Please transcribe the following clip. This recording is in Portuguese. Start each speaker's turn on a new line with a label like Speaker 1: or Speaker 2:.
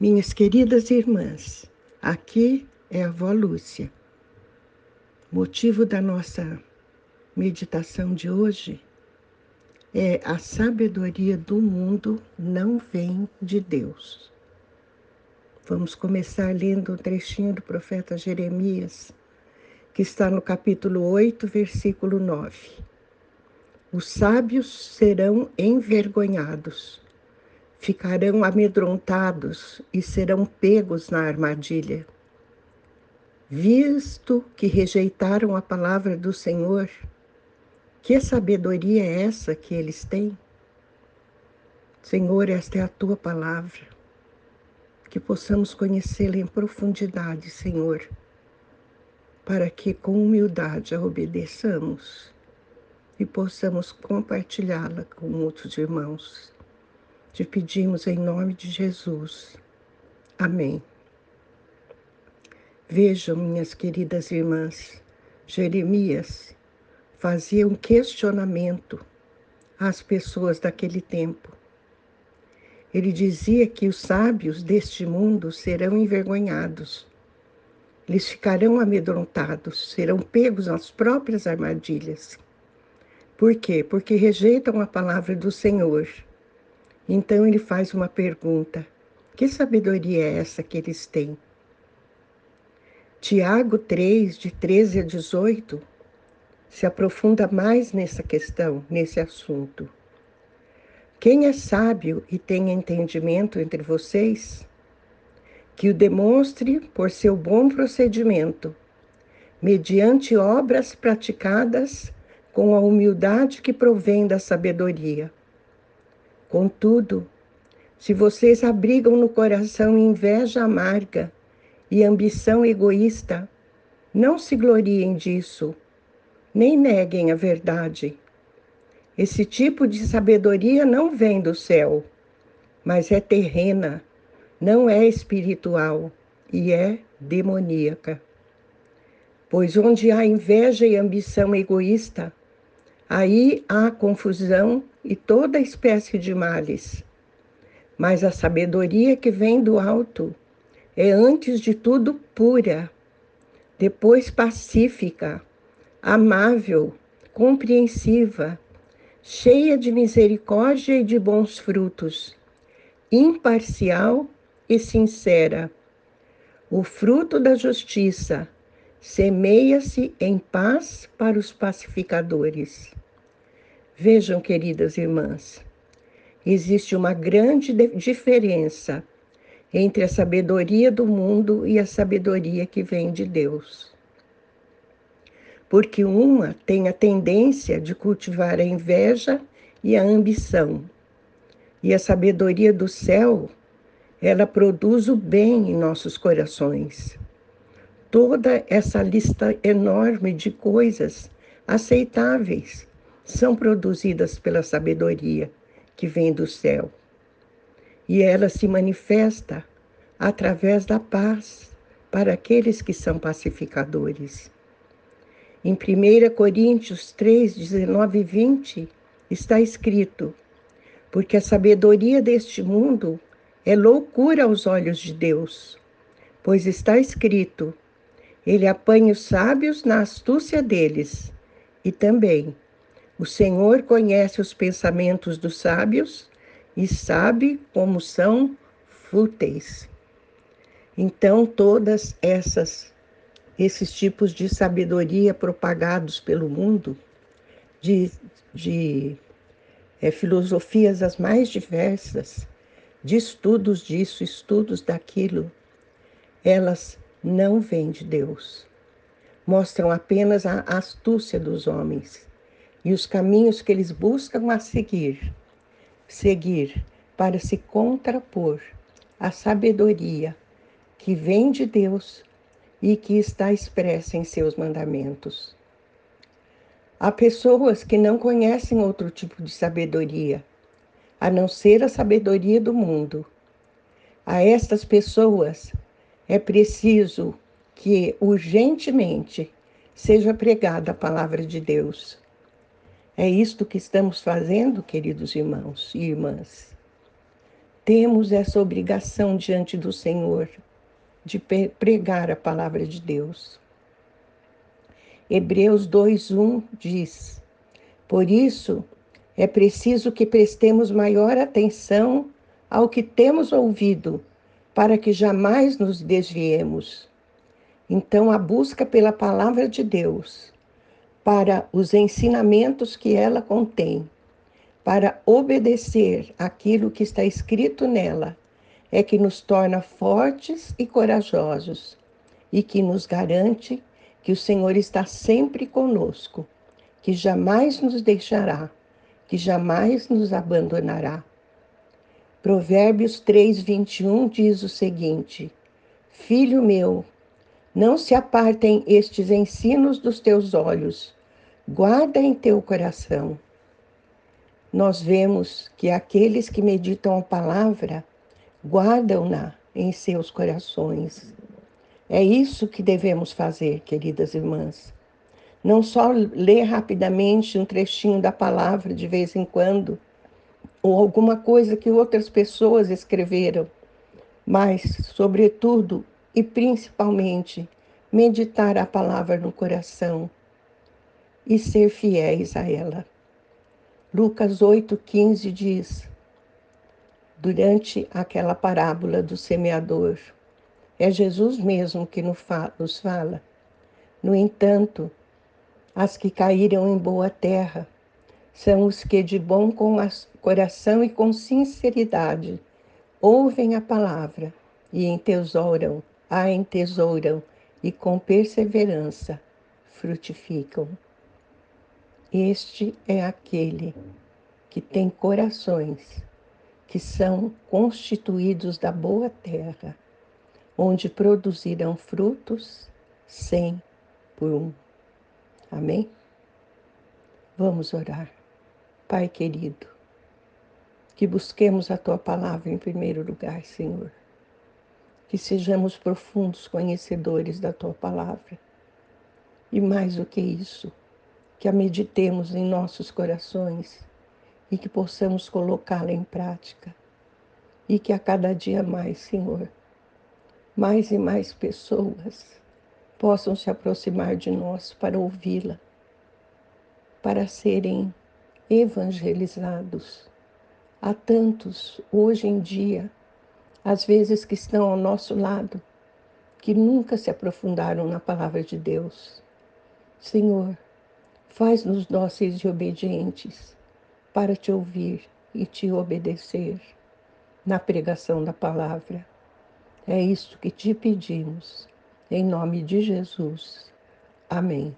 Speaker 1: Minhas queridas irmãs, aqui é a avó Lúcia. Motivo da nossa meditação de hoje é a sabedoria do mundo não vem de Deus. Vamos começar lendo um trechinho do profeta Jeremias, que está no capítulo 8, versículo 9. Os sábios serão envergonhados ficarão amedrontados e serão pegos na armadilha. Visto que rejeitaram a palavra do Senhor, que sabedoria é essa que eles têm? Senhor, esta é a tua palavra, que possamos conhecê-la em profundidade, Senhor, para que com humildade a obedeçamos e possamos compartilhá-la com outros irmãos. Te pedimos em nome de Jesus. Amém. Vejam, minhas queridas irmãs, Jeremias fazia um questionamento às pessoas daquele tempo. Ele dizia que os sábios deste mundo serão envergonhados. Eles ficarão amedrontados, serão pegos nas próprias armadilhas. Por quê? Porque rejeitam a palavra do Senhor então ele faz uma pergunta: que sabedoria é essa que eles têm? Tiago 3, de 13 a 18, se aprofunda mais nessa questão, nesse assunto. Quem é sábio e tem entendimento entre vocês? Que o demonstre por seu bom procedimento, mediante obras praticadas com a humildade que provém da sabedoria. Contudo, se vocês abrigam no coração inveja amarga e ambição egoísta, não se gloriem disso, nem neguem a verdade. Esse tipo de sabedoria não vem do céu, mas é terrena, não é espiritual e é demoníaca. Pois onde há inveja e ambição egoísta, aí há confusão e toda espécie de males. Mas a sabedoria que vem do alto é antes de tudo pura, depois pacífica, amável, compreensiva, cheia de misericórdia e de bons frutos, imparcial e sincera. O fruto da justiça semeia-se em paz para os pacificadores. Vejam, queridas irmãs, existe uma grande diferença entre a sabedoria do mundo e a sabedoria que vem de Deus. Porque uma tem a tendência de cultivar a inveja e a ambição, e a sabedoria do céu, ela produz o bem em nossos corações. Toda essa lista enorme de coisas aceitáveis são produzidas pela sabedoria que vem do céu. E ela se manifesta através da paz para aqueles que são pacificadores. Em 1 Coríntios 3, 19 e 20, está escrito: Porque a sabedoria deste mundo é loucura aos olhos de Deus, pois está escrito: Ele apanha os sábios na astúcia deles, e também o Senhor conhece os pensamentos dos sábios e sabe como são fúteis. Então, todas essas esses tipos de sabedoria propagados pelo mundo, de, de é, filosofias as mais diversas, de estudos disso, estudos daquilo, elas não vêm de Deus. Mostram apenas a astúcia dos homens e os caminhos que eles buscam a seguir, seguir para se contrapor à sabedoria que vem de Deus e que está expressa em seus mandamentos. Há pessoas que não conhecem outro tipo de sabedoria, a não ser a sabedoria do mundo. A estas pessoas é preciso que urgentemente seja pregada a palavra de Deus é isto que estamos fazendo, queridos irmãos e irmãs. temos essa obrigação diante do Senhor de pregar a palavra de Deus. Hebreus 2:1 diz: Por isso é preciso que prestemos maior atenção ao que temos ouvido, para que jamais nos desviemos. Então, a busca pela palavra de Deus, para os ensinamentos que ela contém, para obedecer aquilo que está escrito nela, é que nos torna fortes e corajosos e que nos garante que o Senhor está sempre conosco, que jamais nos deixará, que jamais nos abandonará. Provérbios 3, 21 diz o seguinte: Filho meu, não se apartem estes ensinos dos teus olhos, guarda em teu coração. Nós vemos que aqueles que meditam a palavra guardam-na em seus corações. É isso que devemos fazer, queridas irmãs. Não só ler rapidamente um trechinho da palavra de vez em quando, ou alguma coisa que outras pessoas escreveram, mas, sobretudo e principalmente, meditar a palavra no coração e ser fiéis a ela. Lucas 8,15 diz, durante aquela parábola do semeador, é Jesus mesmo que nos fala. No entanto, as que caíram em boa terra são os que de bom coração e com sinceridade ouvem a palavra e entesouram, a entesouram e com perseverança frutificam. Este é aquele que tem corações que são constituídos da boa terra, onde produzirão frutos cem por um. Amém? Vamos orar. Pai querido, que busquemos a tua palavra em primeiro lugar, Senhor. Que sejamos profundos conhecedores da tua palavra. E mais do que isso, que a meditemos em nossos corações e que possamos colocá-la em prática. E que a cada dia mais, Senhor, mais e mais pessoas possam se aproximar de nós para ouvi-la, para serem evangelizados. Há tantos hoje em dia, às vezes que estão ao nosso lado, que nunca se aprofundaram na palavra de Deus. Senhor, faz-nos dóceis e obedientes para te ouvir e te obedecer na pregação da palavra. É isso que te pedimos, em nome de Jesus. Amém.